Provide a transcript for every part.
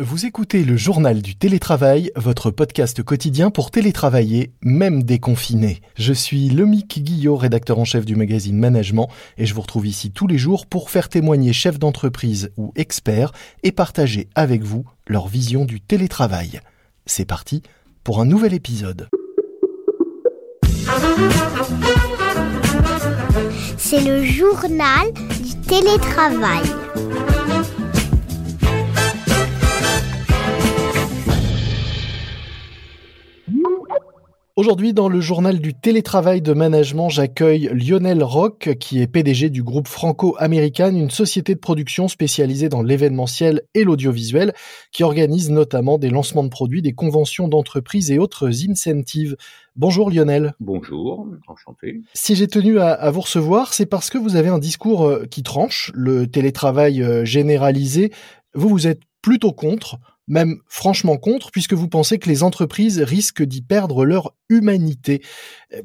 Vous écoutez le journal du télétravail, votre podcast quotidien pour télétravailler, même déconfiné. Je suis Lomique Guillot, rédacteur en chef du magazine Management, et je vous retrouve ici tous les jours pour faire témoigner chefs d'entreprise ou experts et partager avec vous leur vision du télétravail. C'est parti pour un nouvel épisode. C'est le journal du télétravail. Aujourd'hui, dans le journal du télétravail de management, j'accueille Lionel Rock, qui est PDG du groupe Franco-Américain, une société de production spécialisée dans l'événementiel et l'audiovisuel, qui organise notamment des lancements de produits, des conventions d'entreprise et autres incentives. Bonjour Lionel. Bonjour, enchanté. Si j'ai tenu à, vous recevoir, c'est parce que vous avez un discours euh, qui tranche le télétravail euh, généralisé. Vous, vous êtes plutôt contre même franchement contre, puisque vous pensez que les entreprises risquent d'y perdre leur humanité.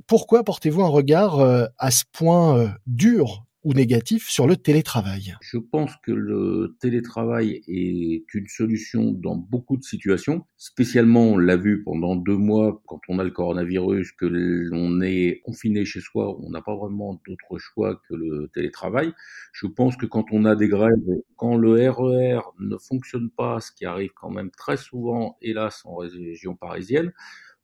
Pourquoi portez-vous un regard euh, à ce point euh, dur ou négatif sur le télétravail Je pense que le télétravail est une solution dans beaucoup de situations. Spécialement, on l'a vu pendant deux mois quand on a le coronavirus, que l'on est confiné chez soi, on n'a pas vraiment d'autre choix que le télétravail. Je pense que quand on a des grèves, quand le RER e ne fonctionne pas, ce qui arrive quand même très souvent, hélas, en région parisienne,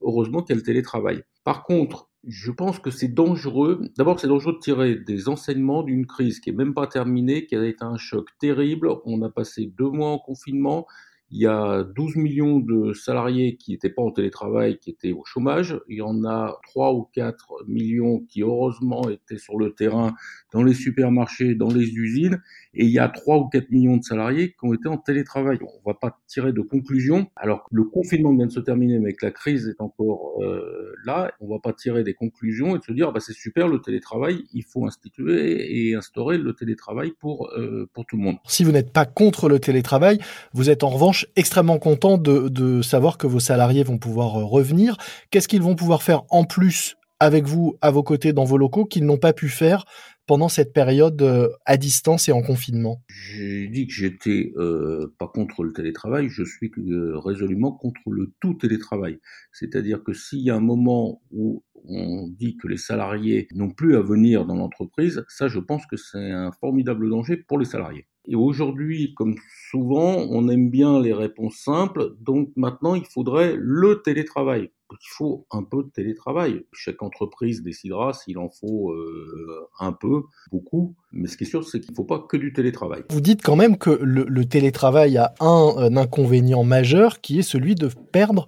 heureusement qu'il y a le télétravail. Par contre, je pense que c'est dangereux. D'abord, c'est dangereux de tirer des enseignements d'une crise qui est même pas terminée, qui a été un choc terrible. On a passé deux mois en confinement. Il y a 12 millions de salariés qui n'étaient pas en télétravail, qui étaient au chômage. Il y en a 3 ou 4 millions qui, heureusement, étaient sur le terrain, dans les supermarchés, dans les usines. Et il y a 3 ou 4 millions de salariés qui ont été en télétravail. On ne va pas tirer de conclusion. Alors que le confinement vient de se terminer, mais que la crise est encore euh, là, on ne va pas tirer des conclusions et de se dire, bah, c'est super le télétravail, il faut instituer et instaurer le télétravail pour, euh, pour tout le monde. Si vous n'êtes pas contre le télétravail, vous êtes en revanche extrêmement content de, savoir que vos salariés vont pouvoir euh, revenir. Qu'est-ce qu'ils vont pouvoir faire en plus avec vous, à vos côtés, dans vos locaux, qu'ils n'ont pas pu faire pendant cette période euh, à distance et en confinement? J'ai dit que j'étais euh, pas contre le télétravail, je suis résolument contre le tout télétravail. C'est-à-dire que s'il y a un moment où on dit que les salariés n'ont plus à venir dans l'entreprise, ça je pense que c'est un formidable danger pour les salariés. Et aujourd'hui, comme souvent, on aime bien les réponses simples, donc maintenant il faudrait le télétravail. Il faut un peu de télétravail. Chaque entreprise décidera s'il en faut euh, un peu, beaucoup, mais ce qui est sûr, c'est qu'il ne faut pas que du télétravail. Vous dites quand même que le, télétravail a un, inconvénient majeur qui est celui de perdre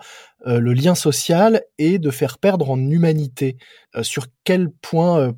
euh, le lien social et de faire perdre en humanité. Euh, sur quel point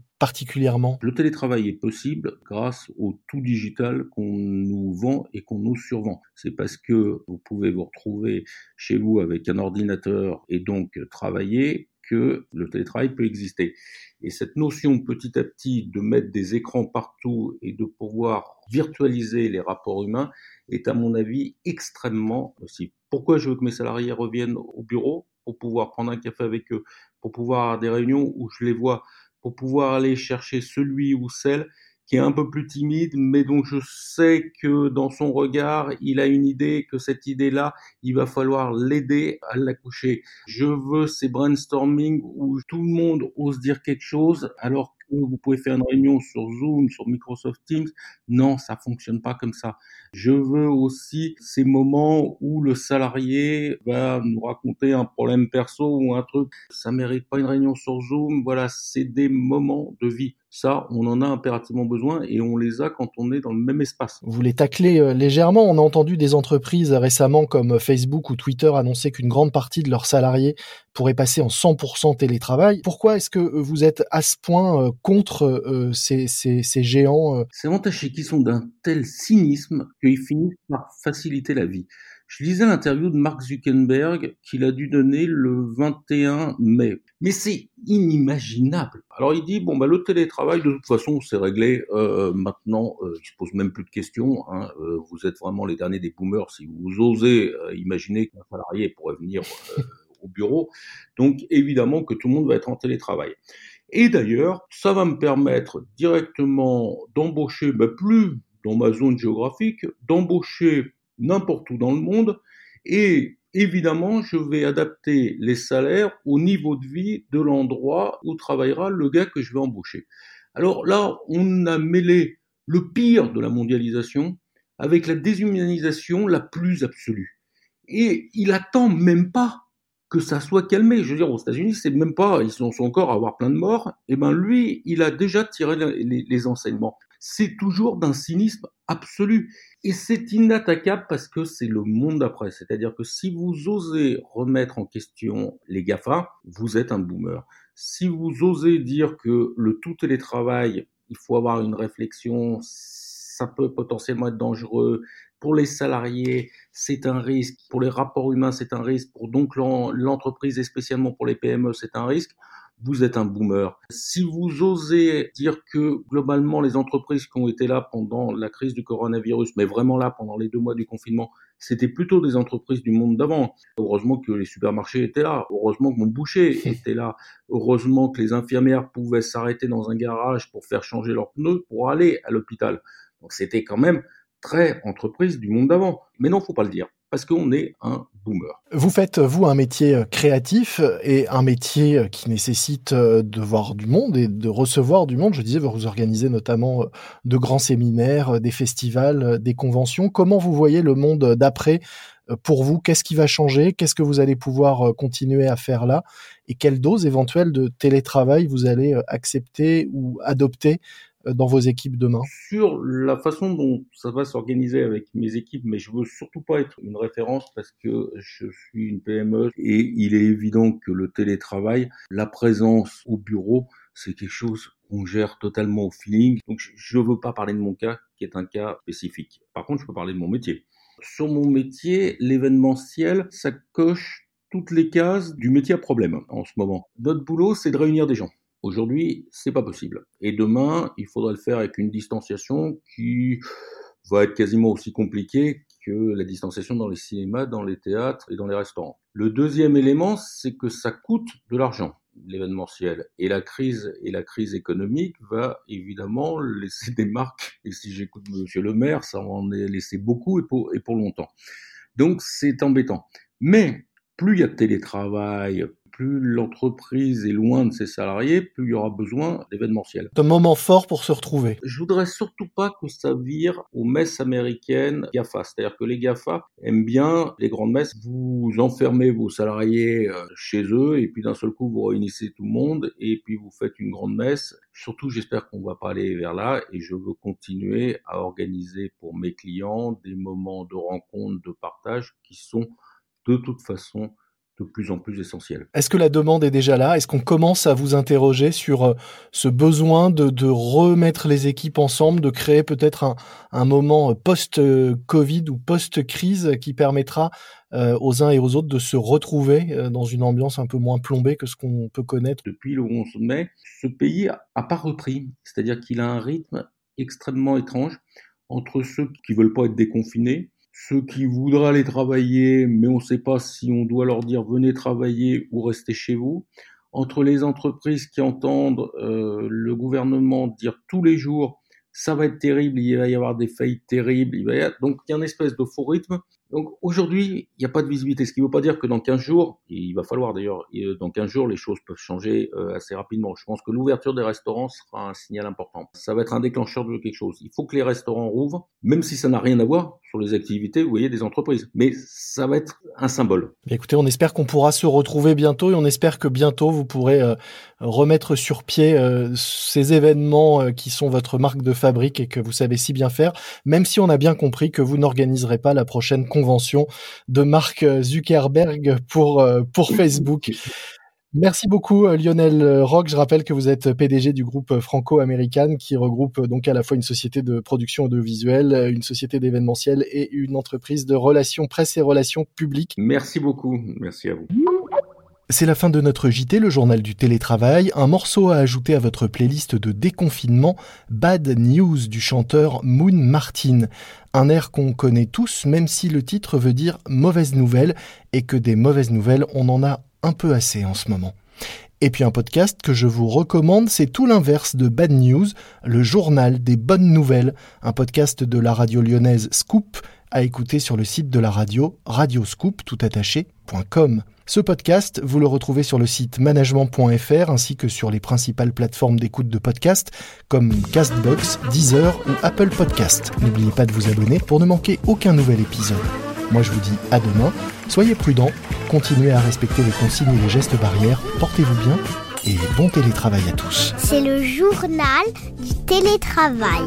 Le télétravail est possible grâce au tout digital qu'on nous vend et qu'on nous survend. C'est parce que vous pouvez vous retrouver chez vous avec un ordinateur et donc travailler que le télétravail peut exister. Et cette notion petit à petit de mettre des écrans partout et de pouvoir virtualiser les rapports humains est à mon avis extrêmement possible. Pourquoi je veux que mes salariés reviennent au bureau? Pour pouvoir prendre un café avec eux, pour pouvoir avoir des réunions où je les vois pour pouvoir aller chercher celui ou celle qui est un peu plus timide, mais dont je sais que dans son regard, il a une idée, que cette idée-là, il va falloir l'aider à l'accoucher. Je veux ces brainstorming où tout le monde ose dire quelque chose, alors vous pouvez faire une réunion sur Zoom, sur Microsoft Teams. Non, ça fonctionne pas comme ça. Je veux aussi ces moments où le salarié va nous raconter un problème perso ou un truc. Ça mérite pas une réunion sur Zoom. Voilà, c'est des moments de vie. Ça, on en a impérativement besoin et on les a quand on est dans le même espace. Vous les taclez euh, légèrement. On a entendu des entreprises récemment comme Facebook ou Twitter annoncer qu'une grande partie de leurs salariés pourraient passer en 100% télétravail. Pourquoi est-ce que vous êtes à ce point euh, contre euh, ces, ces, ces, géants Ces avantagés qui sont d'un tel cynisme qu'ils finissent par faciliter la vie. Je lisais l'interview de Mark Zuckerberg qu'il a dû donner le 21 mai. Mais c'est inimaginable. Alors il dit bon bah le télétravail de toute façon c'est réglé euh, maintenant. Euh, il se pose même plus de questions. Hein. Euh, vous êtes vraiment les derniers des boomers si vous osez euh, imaginer qu'un salarié pourrait venir euh, au bureau. Donc évidemment que tout le monde va être en télétravail. Et d'ailleurs, ça va me permettre directement d'embaucher, bah, plus dans ma zone géographique, d'embaucher n'importe où dans le monde et évidemment, je vais adapter les salaires au niveau de vie de l'endroit où travaillera le gars que je vais embaucher. Alors là, on a mêlé le pire de la mondialisation avec la déshumanisation la plus absolue. Et il attend même pas que ça soit calmé. Je veux dire, aux États-Unis, c'est même pas, ils sont encore à avoir plein de morts. Et eh ben lui, il a déjà tiré les, enseignements. C'est toujours d'un cynisme absolu. Et c'est inattaquable parce que c'est le monde d'après. C'est-à-dire que si vous osez remettre en question les GAFA, vous êtes un boomer. Si vous osez dire que le tout télétravail, il faut avoir une réflexion, ça peut potentiellement être dangereux, pour les salariés, c'est un risque. Pour les rapports humains, c'est un risque. Pour donc l'entreprise et spécialement pour les PME, c'est un risque. Vous êtes un boomer. Si vous osez dire que globalement les entreprises qui ont été là pendant la crise du coronavirus, mais vraiment là pendant les deux mois du confinement, c'était plutôt des entreprises du monde d'avant. Heureusement que les supermarchés étaient là. Heureusement que mon boucher était là. Heureusement que les infirmières pouvaient s'arrêter dans un garage pour faire changer leurs pneus pour aller à l'hôpital. Donc c'était quand même très entreprise du monde d'avant. Mais non, faut pas le dire parce qu'on est un boomer. Vous faites, vous, un métier euh, créatif et un métier euh, qui nécessite euh, de voir du monde et de recevoir du monde. Je disais, vous organisez notamment de grands séminaires, des festivals, des conventions. Comment vous voyez le monde d'après pour vous Qu'est-ce qui va changer? Qu'est-ce que vous allez pouvoir continuer à faire là? Et quelle dose éventuelle de télétravail vous allez accepter ou adopter euh, dans vos équipes demain? Sur la façon dont ça va s'organiser avec mes équipes, mais je veux surtout pas être une référence parce que je suis une PME et il est évident que le télétravail, la présence au bureau, c'est quelque chose qu'on gère totalement au feeling. Donc je ne veux pas parler de mon cas qui est un cas spécifique. Par contre, je peux parler de mon métier. Sur mon métier, l'événementiel, ça coche toutes les cases du métier à problème en ce moment. Notre boulot, c'est de réunir des gens. Aujourd'hui, c'est pas possible. Et demain, il faudra le faire avec une distanciation qui va être quasiment aussi compliquée que la distanciation dans les cinémas, dans les théâtres et dans les restaurants. Le deuxième élément, c'est que ça coûte de l'argent l'événementiel. Et la crise et la crise économique va évidemment laisser des marques et si j'écoute monsieur le maire ça en laisser beaucoup et pour, et pour longtemps. Donc c'est embêtant. Mais plus il y a de télétravail plus l'entreprise est loin de ses salariés, plus il y aura besoin d'événementiel. Un moment fort pour se retrouver. Je voudrais surtout pas que ça vire aux messes américaines GAFA. C'est-à-dire que les GAFA aiment bien les grandes messes. Vous enfermez vos salariés euh, chez eux et puis d'un seul coup vous réunissez tout le monde et puis vous faites une grande messe. Surtout, j'espère qu'on va pas aller vers là et je veux continuer à organiser pour mes clients des moments de rencontre, de partage qui sont de toute façon de plus en plus essentiel. Est-ce que la demande est déjà là? Est-ce qu'on commence à vous interroger sur euh, ce besoin de, remettre les équipes ensemble, de créer peut-être un, moment euh, post-Covid ou post-crise qui permettra euh, aux uns et aux autres de se retrouver dans une ambiance un peu moins plombée que ce qu'on peut connaître? Depuis le 11 mai, ce pays n'a pas repris, c'est-à-dire qu'il a un rythme extrêmement étrange entre ceux qui veulent pas être déconfinés ceux qui voudraient aller travailler, mais on ne sait pas si on doit leur dire venez travailler ou restez chez vous, entre les entreprises qui entendent euh, le gouvernement dire tous les jours ça va être terrible, il va y avoir des faillites terribles, il va y avoir... donc il y a une espèce de faux rythme donc aujourd'hui, il n'y a pas de visibilité, ce qui ne veut pas dire que dans 15 jours, et il va falloir d'ailleurs, euh, dans 15 jours, les choses peuvent changer euh, assez rapidement. Je pense que l'ouverture des restaurants sera un signal important. Ça va être un déclencheur de quelque chose. Il faut que les restaurants rouvrent, même si ça n'a rien à voir sur les activités, vous voyez, des entreprises. Mais ça va être un symbole. Écoutez, on espère qu'on pourra se retrouver bientôt et on espère que bientôt vous pourrez euh, remettre sur pied ces événements qui sont votre marque de fabrique et que vous savez si bien faire, même si on a bien compris que vous n'organiserez pas la prochaine convention de Mark Zuckerberg pour, euh, pour Facebook. Merci beaucoup euh, Lionel Rock. Je rappelle que vous êtes PDG du groupe franco-américain qui regroupe donc à la fois une société de production audiovisuelle, une société d'événementiel et une entreprise de relations presse et relations publiques. Merci beaucoup. Merci à vous. C'est la fin de notre JT, le journal du télétravail. Un morceau à ajouter à votre playlist de déconfinement, Bad News du chanteur Moon Martin. Un air qu'on connaît tous, même si le titre veut dire mauvaise nouvelle, et que des mauvaises nouvelles, on en a un peu assez en ce moment. Et puis un podcast que je vous recommande, c'est tout l'inverse de Bad News, le journal des bonnes nouvelles, un podcast de la radio lyonnaise Scoop à écouter sur le site de la radio radioscoop.com. Ce podcast, vous le retrouvez sur le site management.fr ainsi que sur les principales plateformes d'écoute de podcast comme Castbox, Deezer ou Apple Podcast. N'oubliez pas de vous abonner pour ne manquer aucun nouvel épisode. Moi je vous dis à demain, soyez prudents, continuez à respecter les consignes et les gestes barrières, portez-vous bien et bon télétravail à tous. C'est le journal du télétravail.